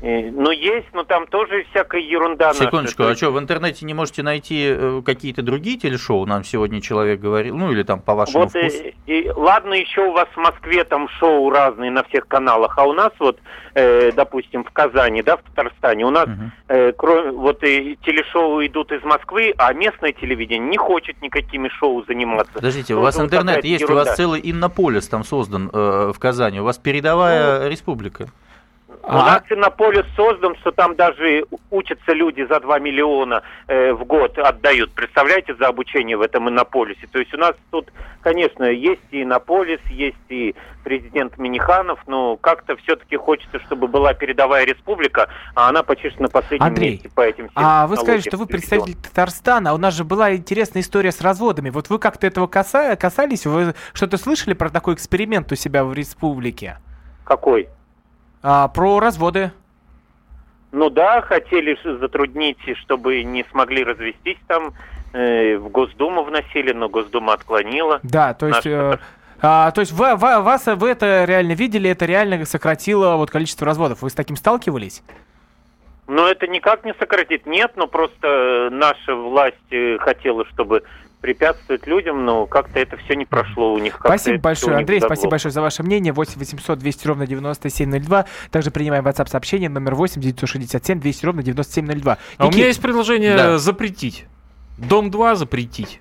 Э, Ну, есть, но там тоже всякая ерунда. наша. Секундочку, То а что, в интернете не можете найти э, какие-то другие телешоу? Нам сегодня человек говорил, ну или там по вашему Вот, вкусу. э, и, ладно, еще у вас в Москве там шоу разные на всех каналах, а у нас вот, э, допустим, в Казани, да, в Татарстане, у нас Мгм. э, кроме, вот и телешоу идут из Москвы, а местное телевидение не хочет никакими шоу заниматься. Подождите, у вас вот интернет есть, у ерунда. вас целый иннополис там создан э, в Казани, у вас передовая Ну, республика. У нас Иннополис создан, что там даже учатся люди за 2 миллиона э, в год отдают. Представляете, за обучение в этом Иннополисе. То есть у нас тут, конечно, есть и Иннополис, есть и президент Миниханов, но как-то все-таки хочется, чтобы была передовая республика, а она почти на последнем Андрей, месте по этим всем А вы сказали, налогам что вы представитель Татарстана, а у нас же была интересная история с разводами. Вот вы как-то этого каса- касались? Вы что-то слышали про такой эксперимент у себя в республике? Какой? А, про разводы. Ну да, хотели затруднить, чтобы не смогли развестись там, э, в Госдуму вносили, но Госдума отклонила. Да, то есть... Наш э, а, то есть вы, ва- вас вы это реально видели, это реально сократило вот количество разводов. Вы с таким сталкивались? Но это никак не сократит, нет, но просто э, наша власть э, хотела, чтобы препятствовать людям, но как-то это все не прошло у них. как-то Спасибо большое, у них Андрей, заглохло. спасибо большое за ваше мнение. 8 800 200 ровно 9702. Также принимаем WhatsApp сообщение номер 8 967 200 ровно 9702. А у Никит, меня есть предложение Да. запретить. Дом 2 запретить.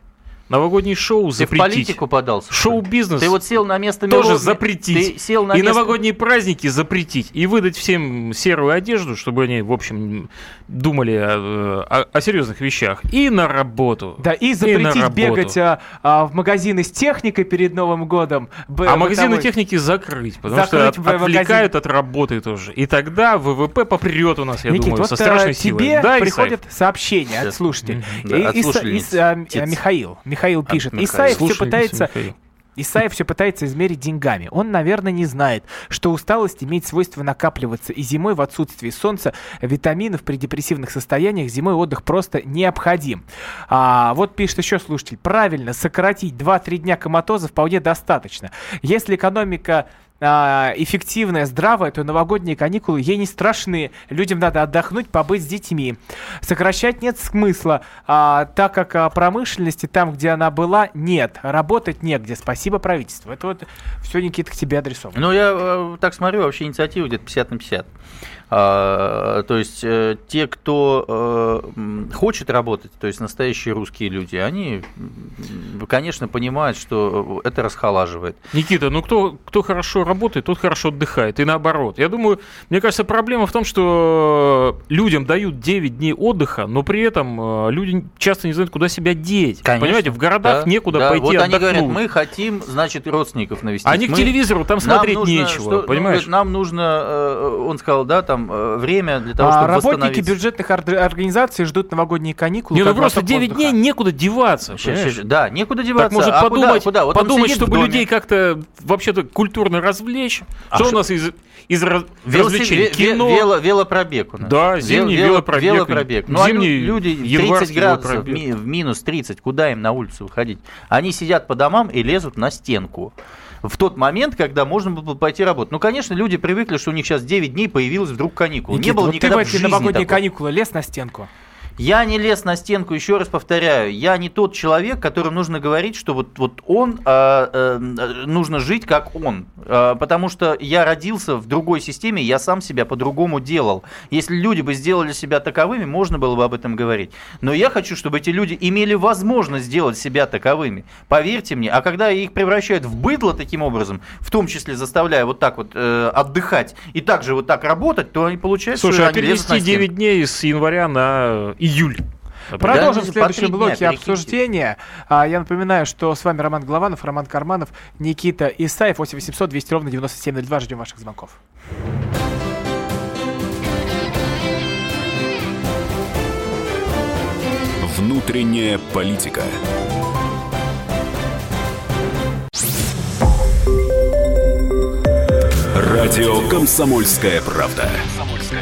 Новогодний шоу Ты в запретить. политику подался? Шоу-бизнес Ты вот сел на место тоже Мило- запретить. Ты сел на и место... новогодние праздники запретить. И выдать всем серую одежду, чтобы они, в общем, думали о, о- о серьезных вещах. И на работу. Да, и запретить работу. бегать а, а, в магазины с техникой перед Новым годом. Б- А магазины техники закрыть, потому Закрыть что от- магазин. отвлекают от работы тоже. И тогда ВВП попрет у нас, я Никит, думаю, вот со а, страшной силой. тебе Да, приходят сообщения от слушателей. Да, И- от слушательниц. Ис- а, Птиц. Михаил. Михаил пишет. Михаила. Исаев все пытается... Михаил. Исаев все пытается измерить деньгами. Он, наверное, не знает, что усталость имеет свойство накапливаться, и зимой в отсутствии солнца витаминов при депрессивных состояниях зимой отдых просто необходим. А, вот пишет еще слушатель. Правильно, сократить 2-3 дня коматоза вполне достаточно. Если экономика а, эффективная, здравая, то новогодние каникулы ей не страшны. Людям надо отдохнуть, побыть с детьми. Сокращать нет смысла, а, так как а, промышленности там, где она была, нет. Работать негде. Спасибо правительству. Это вот все, Никита, к тебе адресовано. Ну, я э, так смотрю, вообще инициатива где-то 50 на 50. А, то есть э, те, кто э, хочет работать, то есть настоящие русские люди, они, конечно, понимают, что это расхолаживает. Никита, ну кто, кто хорошо работает, тот хорошо отдыхает. И наоборот. Я думаю, мне кажется, проблема в том, что людям дают 9 дней отдыха, но при этом э, люди часто не знают, куда себя деть. Конечно. Понимаете, в городах Да, некуда да. пойти Вот они говорят, мы хотим, значит, родственников навестить. Они к Мы- телевизору, там смотреть нужно, нечего, что- ну, понимаешь? нам нужно, э, он сказал, да, там э, время для того, А чтобы работники бюджетных ор- организаций ждут новогодние каникулы. Не, ну просто глоток 9 воздуха. дней некуда деваться. Щас, Да, некуда деваться. Так может а подумать, куда, куда? Вот подумать чтобы людей как-то вообще-то культурно развлечь. А что у что- нас из, из развлечений? Кино. вело- велопробег у нас. Да, зимний Вел- велопробег. велопробег. Ну, а Зимний люди в 30 январский градусов, в минус 30, куда им на улицу выходить? Они сидят по домам и лезут на стенку. В тот момент, когда можно было бы пойти работать. Ну, конечно, люди привыкли, что у них сейчас 9 дней появилась вдруг каникул. Никита, Не было вот никогда ты в эти новогодние такого. каникулы лез на стенку? Я не лез на стенку, еще раз повторяю, я не тот человек, которому нужно говорить, что вот, вот он, а, э, э, нужно жить как он. А, потому что я родился в другой системе, я сам себя по-другому делал. Если люди бы сделали себя таковыми, можно было бы об этом говорить. Но я хочу, чтобы эти люди имели возможность сделать себя таковыми. Поверьте мне, а когда их превращают в быдло таким образом, в том числе заставляя вот так вот э, отдыхать и также вот так работать, то они получают, Слушай, что а перевести стенку. 9 дней с января на июль. Продолжим Да, в следующем дня блоке перекиньте. обсуждения. А, я напоминаю, что с вами Роман Голованов, Роман Карманов, Никита Исаев, 8 800 200 ровно 9702. Ждем ваших звонков. Внутренняя политика. Радио Комсомольская правда".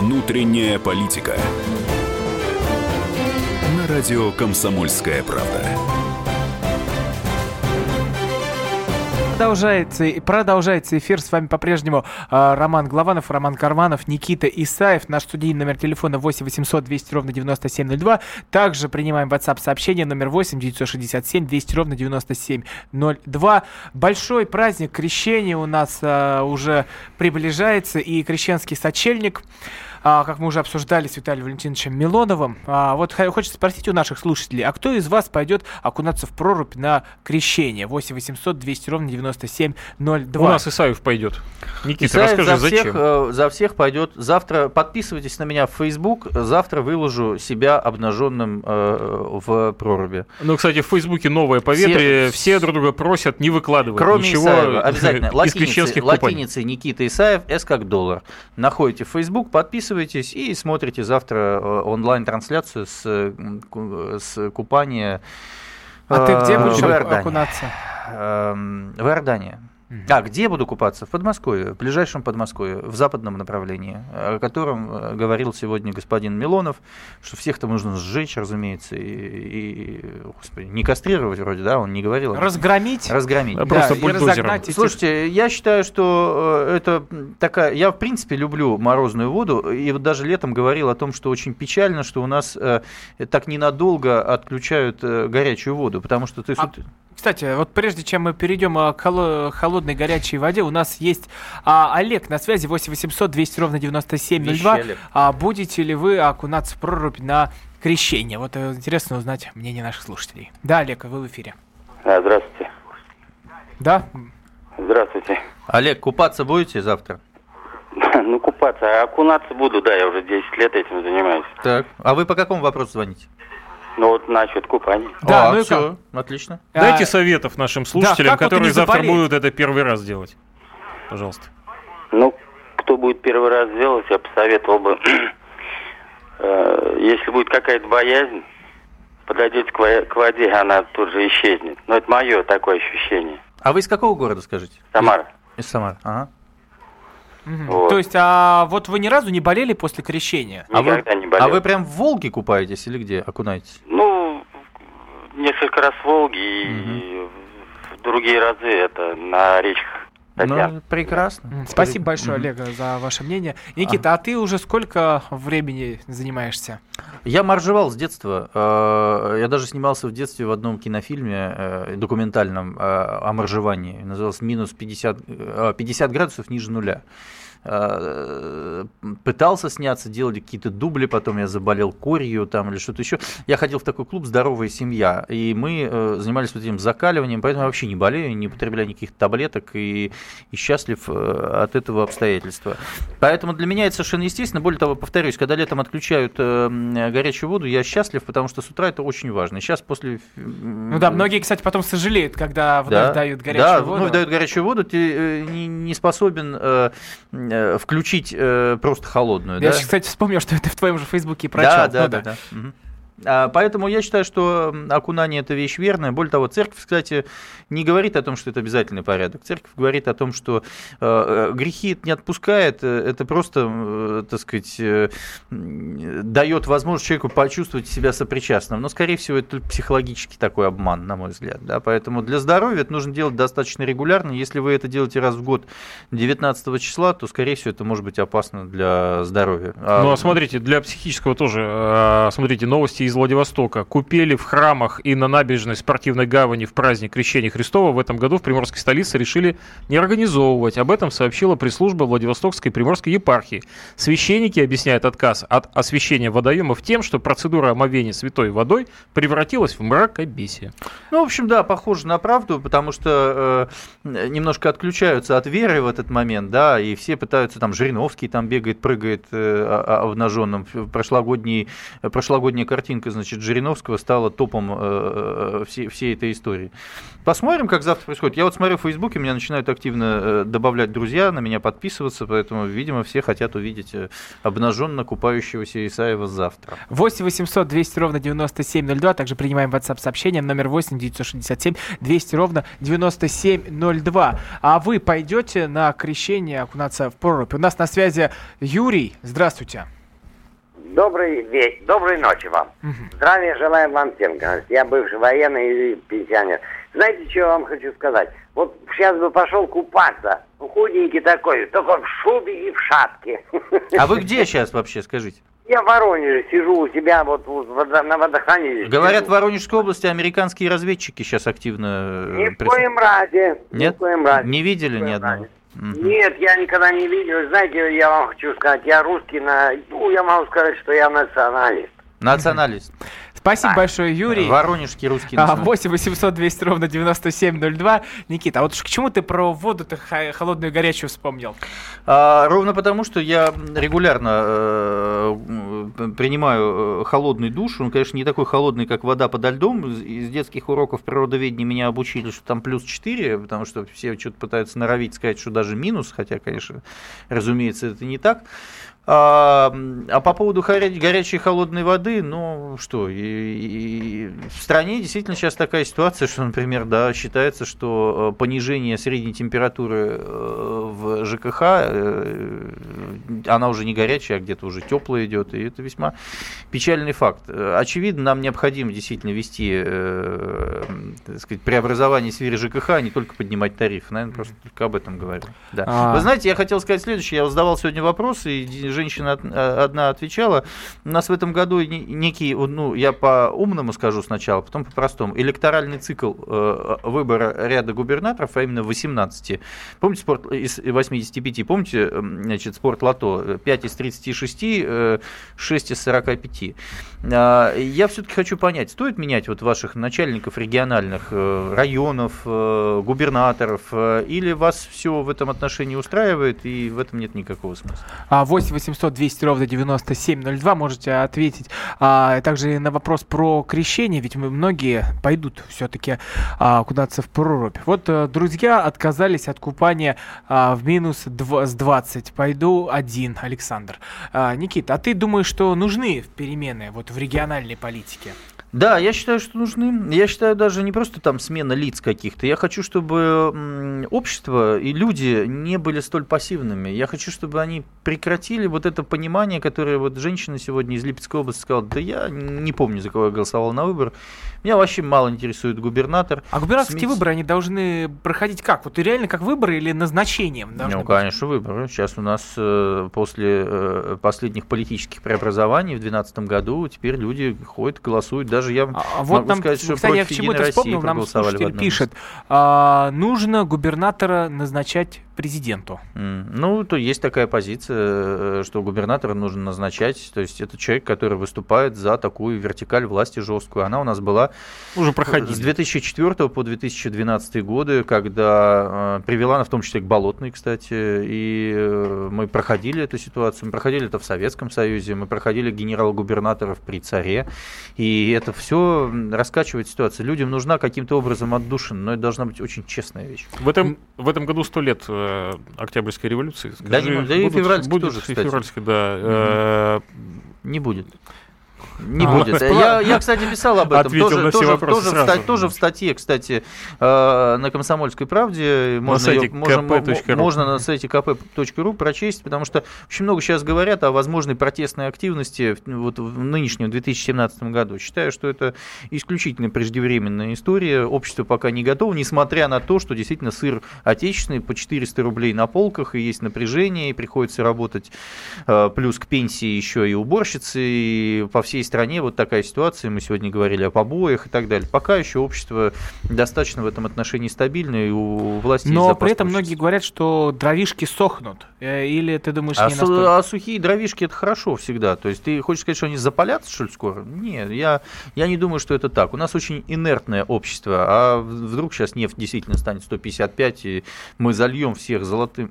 Внутренняя политика. На радио Комсомольская правда. Продолжается, продолжается эфир. С вами по-прежнему э, Роман Главанов, Роман Карманов, Никита Исаев. Наш студийный номер телефона 8 800 200 ровно 9702. Также принимаем WhatsApp сообщение номер 8 967 200 ровно 9702. Большой праздник крещения у нас э, уже приближается. И крещенский сочельник а, как мы уже обсуждали с Виталием Валентиновичем Милоновым. А, вот хочется спросить у наших слушателей, а кто из вас пойдет окунаться в прорубь на крещение? 8 800 200 ровно 9702. У нас Исаев пойдет. Никита, Исаев расскажи, за зачем? всех, э, за всех пойдет. Завтра подписывайтесь на меня в Facebook. Завтра выложу себя обнаженным э, в проруби. Ну, кстати, в Фейсбуке новое поветрие. Все, друг друга просят не выкладывать Кроме ничего Исаева, (laughs) обязательно. купаний. латиницей Никита Исаев, S как доллар. Находите в Facebook, подписывайтесь и смотрите завтра э, онлайн-трансляцию с, с купания А ты где э, будешь в Иордании. окунаться? Эм, В Иордании. А где буду купаться? В Подмосковье, в ближайшем Подмосковье, в западном направлении, о котором э, говорил сегодня господин Милонов, что всех там нужно сжечь, разумеется, и, и, господи, не кастрировать вроде, да, он не говорил. Разгромить? Разгромить. Да, просто и бульдозером. разогнать этих- Слушайте, я считаю, что э, это такая... Я, в принципе, люблю морозную воду, и вот даже летом говорил о том, что очень печально, что у нас э, так ненадолго отключают э, горячую воду, потому что ты... А Кстати, вот прежде чем мы перейдем а, к холо- холодной горячей воде, у нас есть а, Олег на связи 8 800 200 ровно 9702. Вещи. А будете ли вы окунаться в прорубь на крещение? Вот э, интересно узнать мнение наших слушателей. Да, Олег, вы в эфире. А, здравствуйте. Да? Здравствуйте. Олег, купаться будете завтра? (laughs) Ну, купаться. А окунаться буду, да, я уже 10 лет этим занимаюсь. Так. А вы по какому вопросу звоните? Ну, вот насчет купания. Да, а, ну и все, отлично. Дайте А, советов нашим слушателям, как вот которые завтра заболеть? будут это первый раз делать. Пожалуйста. Ну, кто будет первый раз делать, я посоветовал бы, (clears throat) э, если будет какая-то боязнь, подойдете к во- к воде, она тут же исчезнет. Но это мое такое ощущение. А вы из какого города, скажите? Самара. Из Самары. Ага. Мгм. Вот. То есть, а вот вы ни разу не болели после крещения? А вы, Никогда не болел. а вы прям в Волге купаетесь или где окунаетесь? Ну, несколько раз в Волге и в другие разы это на речках. Ну, прекрасно. Спасибо большое. Олег, за ваше мнение. Никита, а ты уже сколько времени занимаешься? Я моржевал с детства. Э, Я даже снимался в детстве в одном кинофильме э, документальном э, о моржевании. Назывался «Минус 50, э, 50 градусов ниже нуля». Э, Пытался сняться, делали какие-то дубли, потом я заболел корью там или что-то еще. Я ходил в такой клуб «Здоровая семья», и мы э, занимались вот этим закаливанием, поэтому я вообще не болею, не употребляю никаких таблеток и, и счастлив э, от этого обстоятельства. Поэтому для меня это совершенно естественно. Более того, повторюсь, когда летом отключают горячую воду, я счастлив, потому что с утра это очень важно. Сейчас после... Ну да, многие, кстати, потом сожалеют, когда вновь дают горячую да, воду. вновь дают горячую воду, ты не, не способен э, включить э, просто холодную. Я да? сейчас, кстати, вспомнил, что это в твоем же фейсбуке прочел. Да, да, Ну да. да. Мгм. А, Поэтому я считаю, что окунание это вещь верная. Более того, церковь, кстати, не говорит о том, что это обязательный порядок. Церковь говорит о том, что э, э, грехи это не отпускает, э, это просто, так сказать, дает возможность человеку почувствовать себя сопричастным. Но, скорее всего, это психологический такой обман, на мой взгляд. Да? Поэтому для здоровья это нужно делать достаточно регулярно. Если вы это делаете раз в год 19 числа, то, скорее всего, это может быть опасно для здоровья. Ну, а смотрите, для психического тоже, э, смотрите, новости из Владивостока купели в храмах и на набережной спортивной гавани в праздник Крещения Христова в этом году в Приморской столице решили не организовывать. Об этом сообщила пресс-служба Владивостокской Приморской епархии. Священники объясняют отказ от освящения водоемов тем, что процедура омовения святой водой превратилась в мракобесие. Ну, в общем, да, похоже на правду, потому что э, немножко отключаются от веры в этот момент, да, и все пытаются, там, Жириновский там бегает, прыгает э, обнаженным. Прошлогодний, прошлогодняя картинка, значит, Жириновского стала топом э, всей, всей этой истории. Посмотрим, как завтра происходит. Я вот смотрю в Фейсбуке, меня начинают активно э, добавлять друзья, на меня подписываться, поэтому, видимо, все хотят увидеть э, обнаженно купающегося Исаева завтра. 8 800 200 ровно 9702. Также принимаем WhatsApp сообщение номер 8 967 200 ровно 9702. А вы пойдете на крещение окунаться в прорубь? У нас на связи Юрий. Здравствуйте. Добрый вечер, доброй ночи вам. Угу. Здравия желаем вам всем. Я бывший военный и пенсионер. Знаете, что я вам хочу сказать? Вот сейчас бы пошел купаться, худенький такой, только в шубе и в шапке. А вы где сейчас вообще, скажите? Я в Воронеже сижу у себя вот на водохранилище. Говорят, в Воронежской области американские разведчики сейчас активно... Э, ни в коем разе. Нет? Ни, в коем разе. не видели ни, одного? Угу. Нет, я никогда не видел. Знаете, я вам хочу сказать, я русский, на... ну, я могу сказать, что я националист. Националист. Спасибо а, большое, Юрий. Воронежский русский. А, 8 800 200 ровно 9702. Никита, а вот к чему ты про воду-то холодную и горячую вспомнил? А, ровно потому, что я регулярно э, принимаю э, холодный душ. Он, конечно, не такой холодный, как вода подо льдом. Из детских уроков природоведения меня обучили, что там плюс 4, потому что все что-то пытаются норовить сказать, что даже минус, хотя, конечно, разумеется, это не так. А, а по поводу горячей и холодной воды, ну что, и, и в стране действительно сейчас такая ситуация, что, например, да, считается, что э, понижение средней температуры э, в ЖКХ, э, она уже не горячая, а где-то уже теплая идет, и это весьма печальный факт. Очевидно, нам необходимо действительно вести так сказать, преобразование в сфере ЖКХ, а не только поднимать тарифы. Наверное, просто только об этом говорю. Да. А... Вы знаете, я хотел сказать следующее. Я задавал сегодня вопрос, и женщина а, одна отвечала. У нас в этом году некий, ну, я по-умному скажу сначала, потом по-простому. Электоральный цикл э, выбора ряда губернаторов, а именно 18. Помните спорт из 85? Помните, значит, спорт лото? 5 из 36, 6 э, из 45. А, я все-таки хочу понять, стоит менять вот ваших начальников региональных э, районов, губернаторов, или вас все в этом отношении устраивает, и в этом нет никакого смысла? А 8 800 200 ровно 9702 можете ответить. А, также на вопрос про крещение, ведь мы многие пойдут все-таки а, куда-то в прорубь. Вот а, друзья отказались от купания а, в минус 2, с 20. Пойду один, Александр. А, Никита, а ты думаешь, что нужны перемены вот в региональной политике? Да, я считаю, что нужны. Я считаю даже не просто там смена лиц каких-то. Я хочу, чтобы общество и люди не были столь пассивными. Я хочу, чтобы они прекратили вот это понимание, которое вот женщина сегодня из Липецкой области сказала, да я не помню, за кого я голосовал на выбор. Меня вообще мало интересует губернатор. А губернаторские СМИ... выборы, они должны проходить как? Вот реально как выборы или назначением? Ну, быть? конечно, выборы. Сейчас у нас э, после э, последних политических преобразований в 2012 году теперь люди ходят, голосуют, даже я а, а вот нам, сказать, что кстати, я к чему то вспомнил, нам пишет, а, нужно губернатора назначать президенту. Ну, то есть такая позиция, э, что губернатора нужно назначать. То есть это человек, который выступает за такую вертикаль власти жесткую. Она у нас была уже проходила с 2004 по 2012 годы, когда э, привела она в том числе к Болотной, кстати, и э, мы проходили эту ситуацию. Мы проходили это в Советском Союзе, мы проходили генерал-губернаторов при царе, и это все раскачивает ситуацию. Людям нужна каким-то образом отдушина, но это должна быть очень честная вещь. В этом, в этом году сто лет э, Октябрьской революции. Скажи, да, не, да и февральской будет, тоже, кстати. Февральской, да. Угу. Э, не будет. Не а, будет. Я, я, кстати, писал об этом. Ответил тоже, на тоже, тоже, в стать, тоже в статье, кстати, э, на «Комсомольской правде». Можно, на сайте ее, можно, можно на сайте kp.ru прочесть, потому что очень много сейчас говорят о возможной протестной активности вот в нынешнем 2017 году. Считаю, что это исключительно преждевременная история. Общество пока не готово, несмотря на то, что действительно сыр отечественный по 400 рублей на полках, и есть напряжение, и приходится работать э, плюс к пенсии еще и уборщицы, и по всей всей стране вот такая ситуация. Мы сегодня говорили о побоях и так далее. Пока еще общество достаточно в этом отношении стабильное, и у власти Но при этом творчества. многие говорят, что дровишки сохнут. Э, Или ты думаешь, А, не су- настолько? а сухие дровишки это хорошо всегда. То есть ты хочешь сказать, что они запалятся, что ли, скоро? Нет, я, я не думаю, что это так. У нас очень инертное общество. А вдруг сейчас нефть действительно станет 155, и мы зальем всех золотым.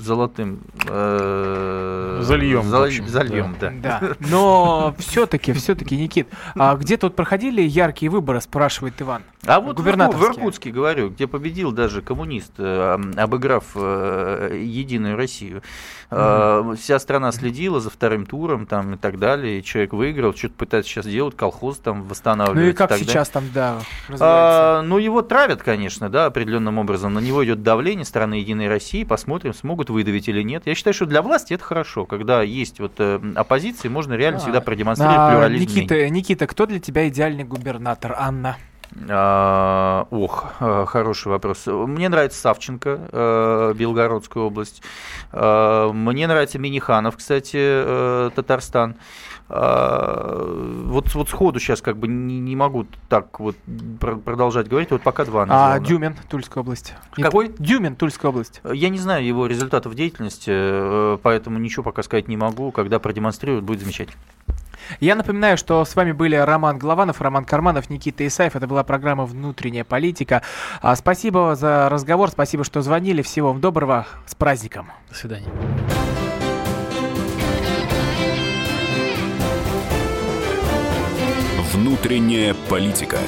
золотым э, Зальем, в зал- общем, зальем, да. Да. (laughs) Но все-таки, все-таки, Никит, а где тут проходили яркие выборы, спрашивает Иван. А вот в. Иркутске, говорю, где победил даже коммунист, э, обыграв э, Единую Россию. Э, Вся страна следила за вторым туром там, и так далее. И человек выиграл, что-то пытается сейчас делать, колхоз там восстанавливать. Ну и как далее. сейчас там, да, развивается? А, ну, его травят, конечно, да, определенным образом. На него идет давление стороны Единой России. Посмотрим, смогут выдавить или нет. Я считаю, что для власти это хорошо. Когда есть вот э, оппозиция, можно реально А. всегда продемонстрировать А, плюрализм. Никита, Никита, кто для тебя идеальный губернатор? Анна. А, ох, э, хороший вопрос. Мне нравится Савченко, э, Белгородская область. Мне нравится Миниханов, кстати, Татарстан. А, Вот, вот сходу сейчас как бы не, не могу так вот про- продолжать говорить. Вот пока два назвал. А да. Дюмин, Тульская область. Какой? Дюмин, Тульская область. Я не знаю его результатов деятельности, э, поэтому ничего пока сказать не могу. Когда продемонстрируют, будет замечательно. Я напоминаю, что с вами были Роман Голованов, Роман Карманов, Никита Исаев. Это была программа «Внутренняя политика». А, Спасибо за разговор, спасибо, что звонили. Всего вам доброго. С праздником. До свидания. Внутренняя политика.